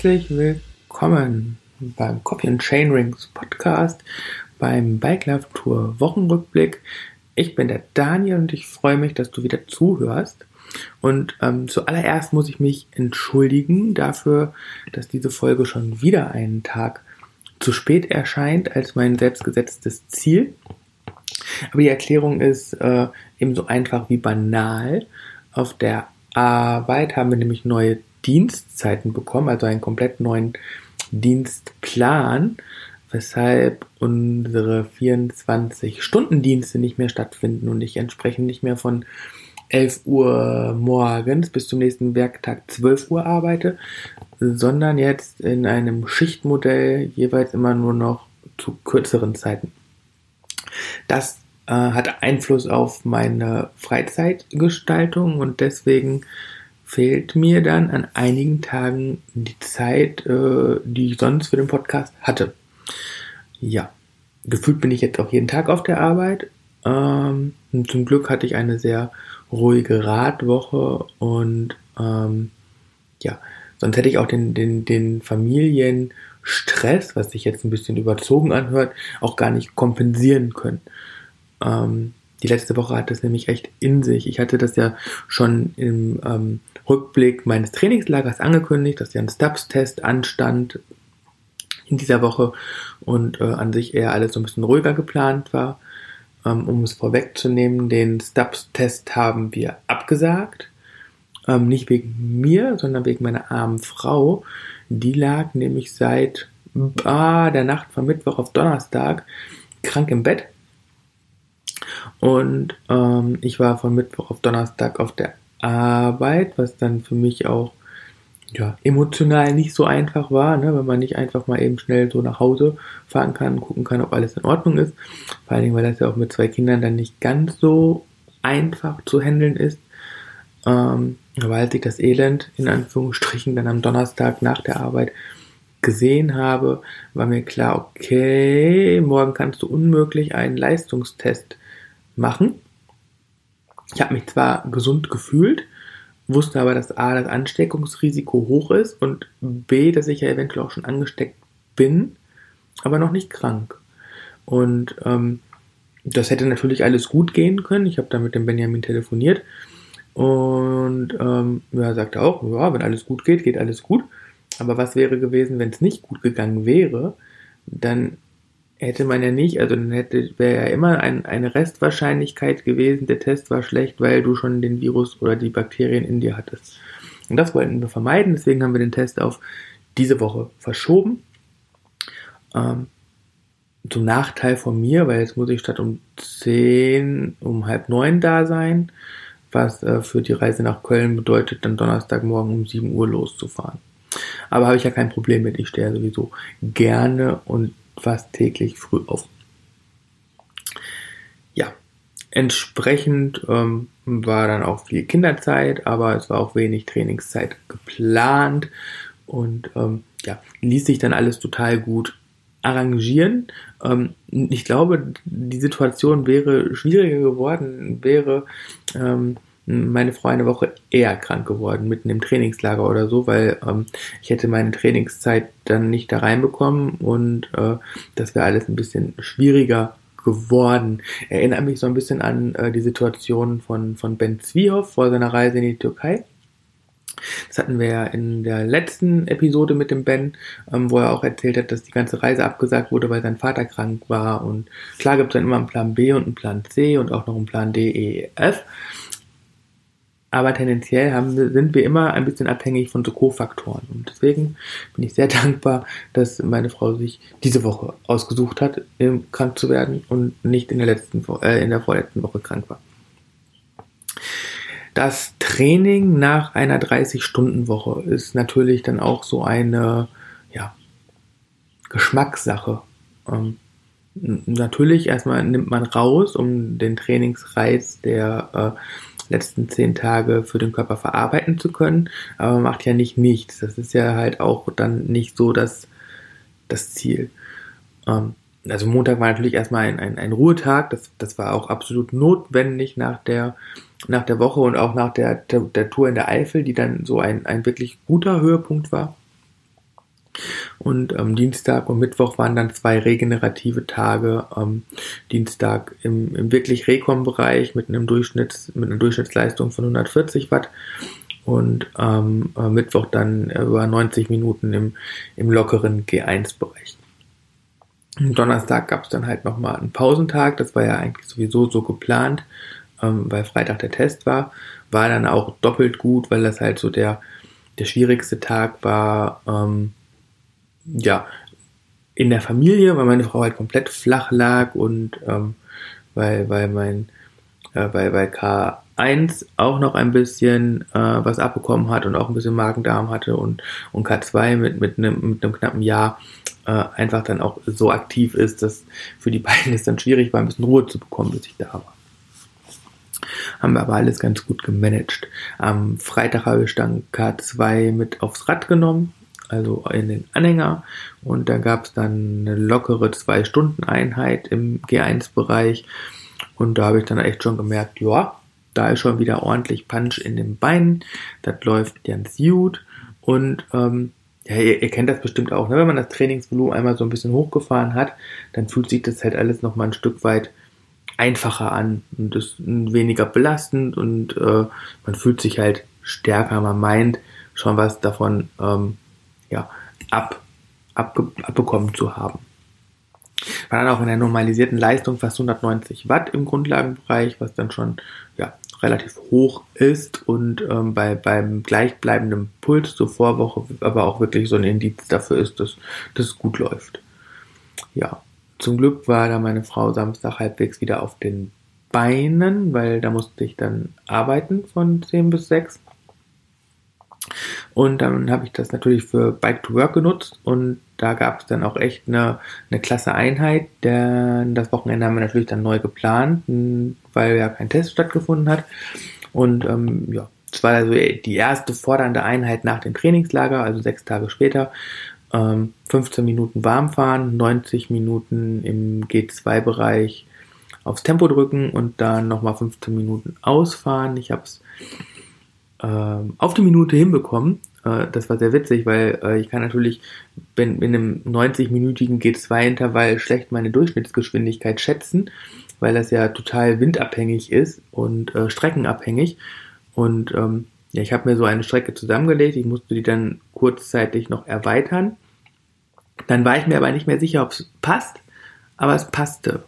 Herzlich willkommen beim Coffee and Chain Rings Podcast, beim Bike Life Tour Wochenrückblick. Ich bin der Daniel und ich freue mich, dass du wieder zuhörst. Und ähm, zuallererst muss ich mich entschuldigen dafür, dass diese Folge schon wieder einen Tag zu spät erscheint als mein selbstgesetztes Ziel. Aber die Erklärung ist äh, ebenso einfach wie banal. Auf der Arbeit haben wir nämlich neue Dienstzeiten bekommen, also einen komplett neuen Dienstplan, weshalb unsere 24-Stunden-Dienste nicht mehr stattfinden und ich entsprechend nicht mehr von 11 Uhr morgens bis zum nächsten Werktag 12 Uhr arbeite, sondern jetzt in einem Schichtmodell jeweils immer nur noch zu kürzeren Zeiten. Das äh, hat Einfluss auf meine Freizeitgestaltung und deswegen fehlt mir dann an einigen Tagen die Zeit, äh, die ich sonst für den Podcast hatte. Ja, gefühlt bin ich jetzt auch jeden Tag auf der Arbeit. Ähm, zum Glück hatte ich eine sehr ruhige Radwoche und ähm, ja, sonst hätte ich auch den, den, den Familienstress, was sich jetzt ein bisschen überzogen anhört, auch gar nicht kompensieren können. Ähm, die letzte Woche hat das nämlich echt in sich. Ich hatte das ja schon im ähm, Rückblick meines Trainingslagers angekündigt, dass ja ein Stubbs-Test anstand in dieser Woche und äh, an sich eher alles so ein bisschen ruhiger geplant war. Ähm, um es vorwegzunehmen, den Stubbs-Test haben wir abgesagt. Ähm, nicht wegen mir, sondern wegen meiner armen Frau. Die lag nämlich seit ah, der Nacht von Mittwoch auf Donnerstag krank im Bett. Und ähm, ich war von Mittwoch auf Donnerstag auf der Arbeit, was dann für mich auch ja, emotional nicht so einfach war, ne, wenn man nicht einfach mal eben schnell so nach Hause fahren kann und gucken kann, ob alles in Ordnung ist. Vor allen Dingen, weil das ja auch mit zwei Kindern dann nicht ganz so einfach zu handeln ist. Ähm, aber als ich das Elend in Anführungsstrichen dann am Donnerstag nach der Arbeit gesehen habe, war mir klar, okay, morgen kannst du unmöglich einen Leistungstest machen. Ich habe mich zwar gesund gefühlt, wusste aber, dass A, das Ansteckungsrisiko hoch ist und B, dass ich ja eventuell auch schon angesteckt bin, aber noch nicht krank. Und ähm, das hätte natürlich alles gut gehen können. Ich habe da mit dem Benjamin telefoniert und ähm, er sagte auch, ja, wenn alles gut geht, geht alles gut. Aber was wäre gewesen, wenn es nicht gut gegangen wäre? Dann hätte man ja nicht, also dann hätte, wäre ja immer ein, eine Restwahrscheinlichkeit gewesen, der Test war schlecht, weil du schon den Virus oder die Bakterien in dir hattest. Und das wollten wir vermeiden, deswegen haben wir den Test auf diese Woche verschoben. Ähm, zum Nachteil von mir, weil jetzt muss ich statt um 10, um halb neun da sein, was äh, für die Reise nach Köln bedeutet, dann Donnerstagmorgen um 7 Uhr loszufahren. Aber habe ich ja kein Problem mit, ich stehe ja sowieso gerne und fast täglich früh auf. Ja, entsprechend ähm, war dann auch viel Kinderzeit, aber es war auch wenig Trainingszeit geplant und ähm, ja, ließ sich dann alles total gut arrangieren. Ähm, ich glaube, die Situation wäre schwieriger geworden, wäre ähm, meine Frau eine Woche eher krank geworden, mitten im Trainingslager oder so, weil ähm, ich hätte meine Trainingszeit dann nicht da reinbekommen und äh, das wäre alles ein bisschen schwieriger geworden. Erinnert mich so ein bisschen an äh, die Situation von, von Ben Zwiehoff vor seiner Reise in die Türkei. Das hatten wir ja in der letzten Episode mit dem Ben, ähm, wo er auch erzählt hat, dass die ganze Reise abgesagt wurde, weil sein Vater krank war. Und klar gibt es dann immer einen Plan B und einen Plan C und auch noch einen Plan D, E, F aber tendenziell haben, sind wir immer ein bisschen abhängig von so Co-Faktoren. Und deswegen bin ich sehr dankbar, dass meine Frau sich diese Woche ausgesucht hat, krank zu werden und nicht in der letzten, äh, in der vorletzten Woche krank war. Das Training nach einer 30-Stunden-Woche ist natürlich dann auch so eine, ja, Geschmackssache. Ähm, natürlich erstmal nimmt man raus, um den Trainingsreiz der äh, letzten zehn Tage für den Körper verarbeiten zu können, aber man macht ja nicht nichts. Das ist ja halt auch dann nicht so das, das Ziel. Ähm, also Montag war natürlich erstmal ein, ein, ein Ruhetag, das, das war auch absolut notwendig nach der, nach der Woche und auch nach der, der, der Tour in der Eifel, die dann so ein, ein wirklich guter Höhepunkt war. Und ähm, Dienstag und Mittwoch waren dann zwei regenerative Tage. Ähm, Dienstag im, im wirklich Rekom-Bereich mit mit einer Durchschnittsleistung von 140 Watt und ähm, äh, Mittwoch dann über 90 Minuten im, im lockeren G1-Bereich. Donnerstag gab es dann halt nochmal einen Pausentag, das war ja eigentlich sowieso so geplant, ähm, weil Freitag der Test war. War dann auch doppelt gut, weil das halt so der, der schwierigste Tag war, ähm, ja, in der Familie, weil meine Frau halt komplett flach lag und ähm, weil, weil mein, äh, weil, weil K1 auch noch ein bisschen äh, was abbekommen hat und auch ein bisschen Magen-Darm hatte und, und K2 mit, mit, einem, mit einem knappen Jahr äh, einfach dann auch so aktiv ist, dass für die beiden es dann schwierig war, ein bisschen Ruhe zu bekommen, bis ich da war. Haben wir aber alles ganz gut gemanagt. Am Freitag habe ich dann K2 mit aufs Rad genommen also in den Anhänger. Und da gab es dann eine lockere Zwei-Stunden-Einheit im G1-Bereich. Und da habe ich dann echt schon gemerkt, ja, da ist schon wieder ordentlich Punch in den Beinen. Das läuft ganz gut. Und ähm, ja, ihr, ihr, kennt das bestimmt auch, ne? wenn man das Trainingsvolumen einmal so ein bisschen hochgefahren hat, dann fühlt sich das halt alles nochmal ein Stück weit einfacher an und ist weniger belastend und äh, man fühlt sich halt stärker, man meint schon was davon ähm, ja, ab, abge, abbekommen zu haben. War dann auch in der normalisierten Leistung fast 190 Watt im Grundlagenbereich, was dann schon ja, relativ hoch ist und ähm, bei, beim gleichbleibenden Puls zur Vorwoche aber auch wirklich so ein Indiz dafür ist, dass das gut läuft. Ja, zum Glück war da meine Frau Samstag halbwegs wieder auf den Beinen, weil da musste ich dann arbeiten von 10 bis 6. Und dann habe ich das natürlich für Bike to Work genutzt und da gab es dann auch echt eine, eine klasse Einheit. Denn das Wochenende haben wir natürlich dann neu geplant, weil ja kein Test stattgefunden hat. Und ähm, ja, es war also die erste fordernde Einheit nach dem Trainingslager, also sechs Tage später. Ähm, 15 Minuten warm fahren, 90 Minuten im G2-Bereich aufs Tempo drücken und dann nochmal 15 Minuten ausfahren. Ich habe es auf die Minute hinbekommen. Äh, das war sehr witzig, weil äh, ich kann natürlich in, in einem 90-minütigen G2-Intervall schlecht meine Durchschnittsgeschwindigkeit schätzen, weil das ja total windabhängig ist und äh, streckenabhängig. Und ähm, ja, ich habe mir so eine Strecke zusammengelegt, ich musste die dann kurzzeitig noch erweitern. Dann war ich mir aber nicht mehr sicher, ob es passt, aber es passte.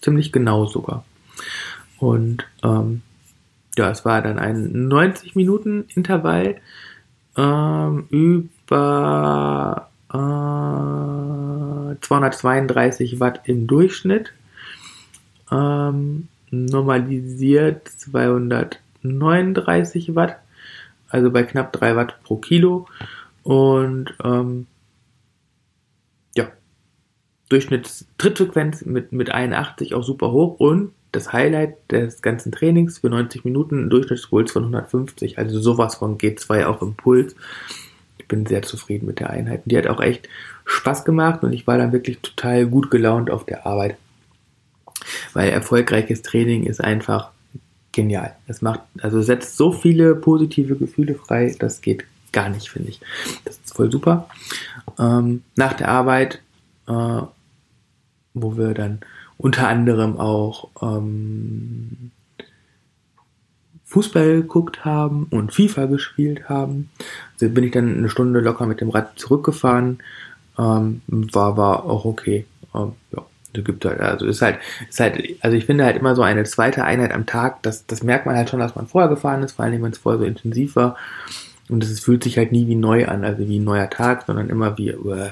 Ziemlich genau sogar. Und ähm, ja, es war dann ein 90 Minuten Intervall ähm, über äh, 232 Watt im Durchschnitt. Ähm, normalisiert 239 Watt, also bei knapp 3 Watt pro Kilo. Und ähm, ja, Durchschnittstrittfrequenz mit, mit 81 auch super hoch und das Highlight des ganzen Trainings für 90 Minuten, ein Durchschnittspuls von 150, also sowas von G2 auch im Puls. Ich bin sehr zufrieden mit der Einheit. Die hat auch echt Spaß gemacht und ich war dann wirklich total gut gelaunt auf der Arbeit. Weil erfolgreiches Training ist einfach genial. Es macht, also setzt so viele positive Gefühle frei, das geht gar nicht, finde ich. Das ist voll super. Ähm, nach der Arbeit, äh, wo wir dann unter anderem auch ähm, Fußball geguckt haben und FIFA gespielt haben. Also bin ich dann eine Stunde locker mit dem Rad zurückgefahren. Ähm, war, war auch okay. Ähm, ja, also gibt halt, also ist halt, ist halt, also ich finde halt immer so eine zweite Einheit am Tag, das, das merkt man halt schon, dass man vorher gefahren ist, vor allem wenn es vorher so intensiv war. Und es fühlt sich halt nie wie neu an, also wie ein neuer Tag, sondern immer wie, uh,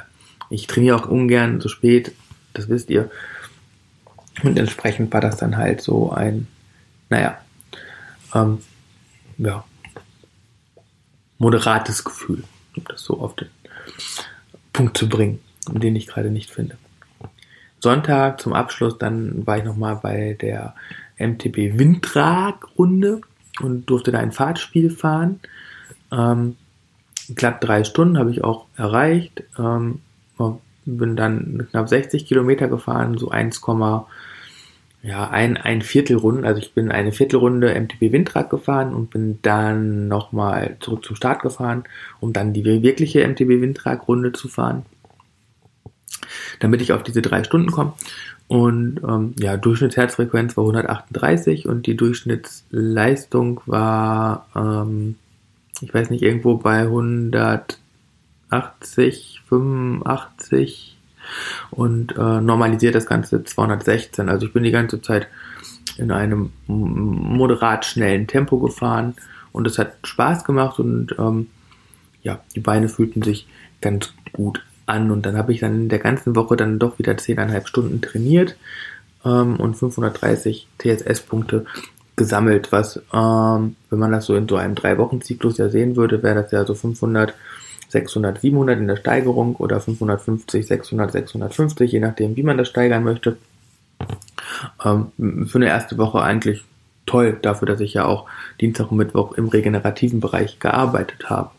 ich trainiere auch ungern so spät, das wisst ihr. Und entsprechend war das dann halt so ein, naja, ähm, ja, moderates Gefühl, um das so auf den Punkt zu bringen, den ich gerade nicht finde. Sonntag zum Abschluss, dann war ich nochmal bei der MTB Windtrag-Runde und durfte da ein Fahrtspiel fahren. Ähm, glatt drei Stunden habe ich auch erreicht. Ähm, bin dann knapp 60 Kilometer gefahren, so 1, ja, ein, ein Viertelrunden, also ich bin eine Viertelrunde MTB Windrad gefahren und bin dann nochmal zurück zum Start gefahren, um dann die wirkliche MTB Windrad-Runde zu fahren, damit ich auf diese drei Stunden komme. Und ähm, ja, Durchschnittsherzfrequenz war 138 und die Durchschnittsleistung war, ähm, ich weiß nicht, irgendwo bei 180, 85 und äh, normalisiert das Ganze 216. Also ich bin die ganze Zeit in einem moderat schnellen Tempo gefahren und es hat Spaß gemacht und ähm, ja, die Beine fühlten sich ganz gut an und dann habe ich dann in der ganzen Woche dann doch wieder 10,5 Stunden trainiert ähm, und 530 TSS-Punkte gesammelt, was, ähm, wenn man das so in so einem Drei-Wochen-Zyklus ja sehen würde, wäre das ja so 500 600, 700 in der Steigerung oder 550, 600, 650, je nachdem, wie man das steigern möchte. Ähm, für eine erste Woche eigentlich toll, dafür, dass ich ja auch Dienstag und Mittwoch im regenerativen Bereich gearbeitet habe.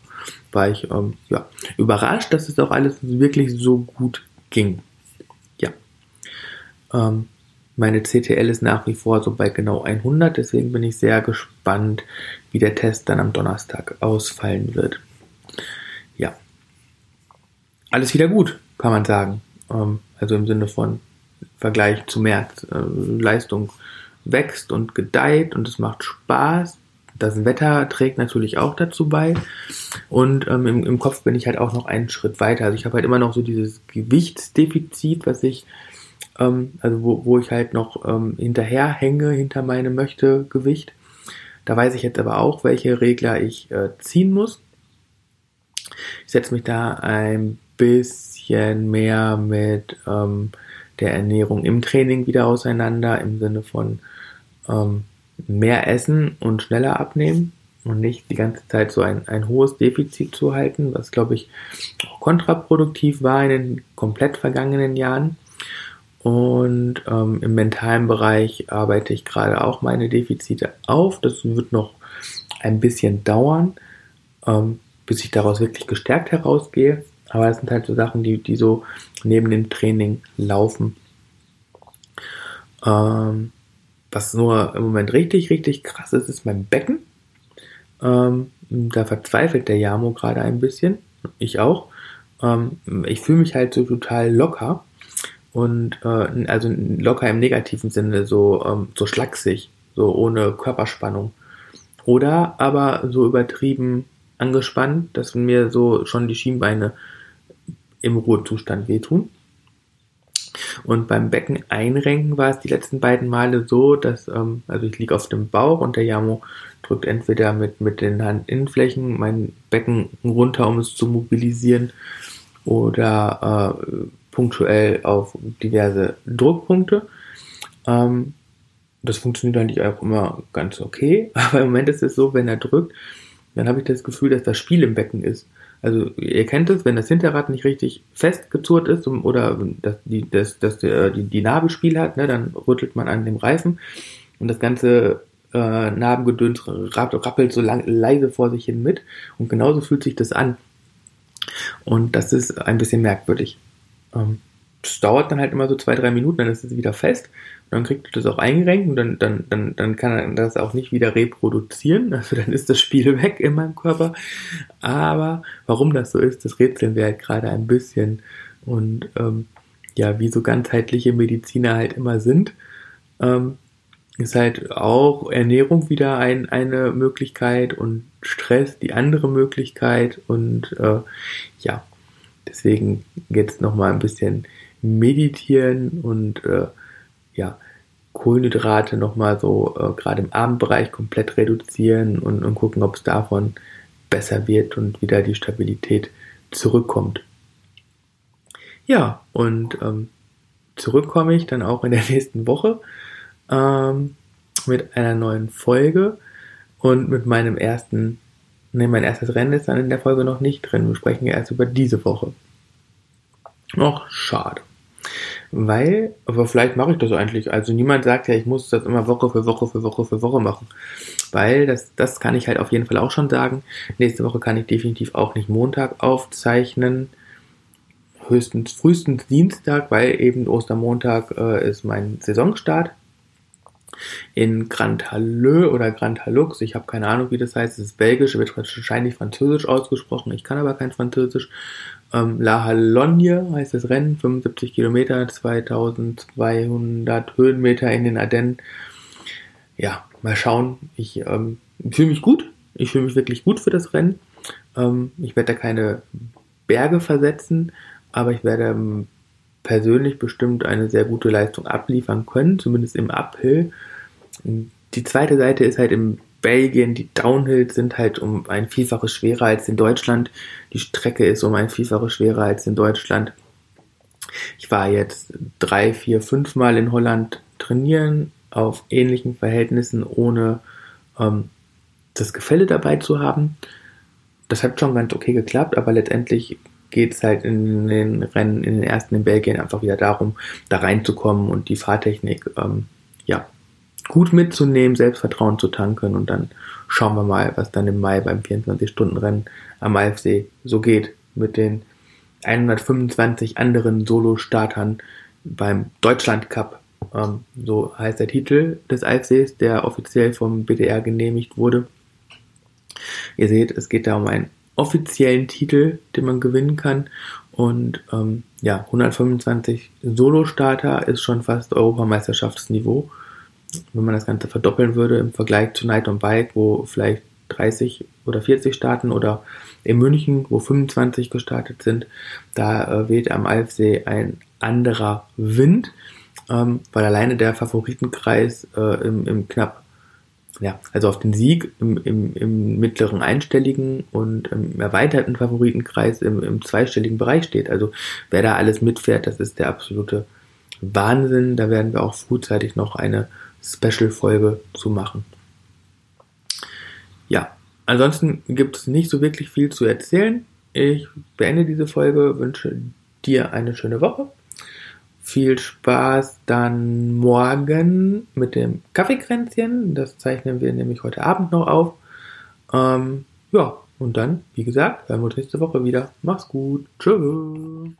War ich ähm, ja, überrascht, dass es auch alles wirklich so gut ging. Ja. Ähm, meine CTL ist nach wie vor so bei genau 100, deswegen bin ich sehr gespannt, wie der Test dann am Donnerstag ausfallen wird alles wieder gut, kann man sagen. Ähm, also im Sinne von Vergleich zu März. Äh, Leistung wächst und gedeiht und es macht Spaß. Das Wetter trägt natürlich auch dazu bei. Und ähm, im, im, Kopf bin ich halt auch noch einen Schritt weiter. Also ich habe halt immer noch so dieses Gewichtsdefizit, was ich, ähm, also wo, wo ich halt noch ähm, hinterherhänge hinter meinem Möchte-Gewicht. Da weiß ich jetzt aber auch, welche Regler ich äh, ziehen muss. Ich setze mich da ein bisschen mehr mit ähm, der Ernährung im Training wieder auseinander, im Sinne von ähm, mehr essen und schneller abnehmen und nicht die ganze Zeit so ein, ein hohes Defizit zu halten, was glaube ich kontraproduktiv war in den komplett vergangenen Jahren. Und ähm, im mentalen Bereich arbeite ich gerade auch meine Defizite auf. Das wird noch ein bisschen dauern, ähm, bis ich daraus wirklich gestärkt herausgehe. Aber das sind halt so Sachen, die, die so neben dem Training laufen. Ähm, was nur im Moment richtig, richtig krass ist, ist mein Becken. Ähm, da verzweifelt der Jamo gerade ein bisschen. Ich auch. Ähm, ich fühle mich halt so total locker. Und äh, also locker im negativen Sinne, so, ähm, so schlaksig, so ohne Körperspannung. Oder aber so übertrieben angespannt, dass mir so schon die Schienbeine im Ruhezustand wehtun. Und beim Becken einrenken war es die letzten beiden Male so, dass, ähm, also ich liege auf dem Bauch und der Jamo drückt entweder mit, mit den Handinnenflächen mein Becken runter, um es zu mobilisieren, oder äh, punktuell auf diverse Druckpunkte. Ähm, das funktioniert eigentlich auch immer ganz okay, aber im Moment ist es so, wenn er drückt, dann habe ich das Gefühl, dass das Spiel im Becken ist. Also ihr kennt es, wenn das Hinterrad nicht richtig festgezurrt ist oder das, die, das, das, die, die Nabelspiel hat, ne, dann rüttelt man an dem Reifen und das ganze äh, Narbengedöns rappelt so lang, leise vor sich hin mit und genauso fühlt sich das an. Und das ist ein bisschen merkwürdig. Ähm, das dauert dann halt immer so zwei, drei Minuten, dann ist es wieder fest dann kriegt das auch eingerenkt und dann, dann, dann, dann kann er das auch nicht wieder reproduzieren. Also dann ist das Spiel weg in meinem Körper. Aber warum das so ist, das rätseln wir halt gerade ein bisschen. Und ähm, ja, wie so ganzheitliche Mediziner halt immer sind, ähm, ist halt auch Ernährung wieder ein, eine Möglichkeit und Stress die andere Möglichkeit. Und äh, ja, deswegen jetzt nochmal ein bisschen meditieren und äh, ja, Kohlenhydrate nochmal so äh, gerade im Abendbereich komplett reduzieren und, und gucken, ob es davon besser wird und wieder die Stabilität zurückkommt. Ja, und ähm, zurück komme ich dann auch in der nächsten Woche ähm, mit einer neuen Folge und mit meinem ersten, ne, mein erstes Rennen ist dann in der Folge noch nicht drin. Wir sprechen ja erst über diese Woche. Noch schade. Weil, aber vielleicht mache ich das eigentlich. Also niemand sagt ja, ich muss das immer Woche für Woche für Woche für Woche machen. Weil das, das kann ich halt auf jeden Fall auch schon sagen. Nächste Woche kann ich definitiv auch nicht Montag aufzeichnen. Höchstens frühestens Dienstag, weil eben Ostermontag äh, ist mein Saisonstart. In Grand Halleux oder Grand Halux. Ich habe keine Ahnung, wie das heißt. Es ist belgisch, wird wahrscheinlich französisch ausgesprochen. Ich kann aber kein Französisch. Ähm, La Hallogne heißt das Rennen, 75 Kilometer, 2200 Höhenmeter in den Ardennen. Ja, mal schauen. Ich ähm, fühle mich gut. Ich fühle mich wirklich gut für das Rennen. Ähm, ich werde da keine Berge versetzen, aber ich werde ähm, persönlich bestimmt eine sehr gute Leistung abliefern können, zumindest im Uphill. Die zweite Seite ist halt in Belgien, die Downhills sind halt um ein Vielfaches schwerer als in Deutschland. Die Strecke ist um ein Vielfaches schwerer als in Deutschland. Ich war jetzt drei, vier, fünf Mal in Holland trainieren auf ähnlichen Verhältnissen, ohne ähm, das Gefälle dabei zu haben. Das hat schon ganz okay geklappt, aber letztendlich geht es halt in den Rennen, in den ersten in Belgien einfach wieder darum, da reinzukommen und die Fahrtechnik ähm, ja, gut mitzunehmen, Selbstvertrauen zu tanken und dann schauen wir mal, was dann im Mai beim 24-Stunden-Rennen am AFC so geht mit den 125 anderen Solo-Startern beim Deutschland Cup. Ähm, so heißt der Titel des AFCs, der offiziell vom BDR genehmigt wurde. Ihr seht, es geht da um einen offiziellen Titel, den man gewinnen kann. Und ähm, ja, 125 Solo-Starter ist schon fast Europameisterschaftsniveau. Wenn man das Ganze verdoppeln würde im Vergleich zu Night on Bike, wo vielleicht 30 oder 40 starten oder in München, wo 25 gestartet sind, da äh, weht am Alfsee ein anderer Wind, ähm, weil alleine der Favoritenkreis äh, im, im knapp ja, also auf den Sieg im, im, im mittleren einstelligen und im erweiterten Favoritenkreis im, im zweistelligen Bereich steht. Also wer da alles mitfährt, das ist der absolute Wahnsinn. Da werden wir auch frühzeitig noch eine Special-Folge zu machen. Ja, ansonsten gibt es nicht so wirklich viel zu erzählen. Ich beende diese Folge, wünsche dir eine schöne Woche viel Spaß dann morgen mit dem Kaffeekränzchen. Das zeichnen wir nämlich heute Abend noch auf. Ähm, ja, und dann, wie gesagt, hören wir uns nächste Woche wieder. Mach's gut. Tschüss.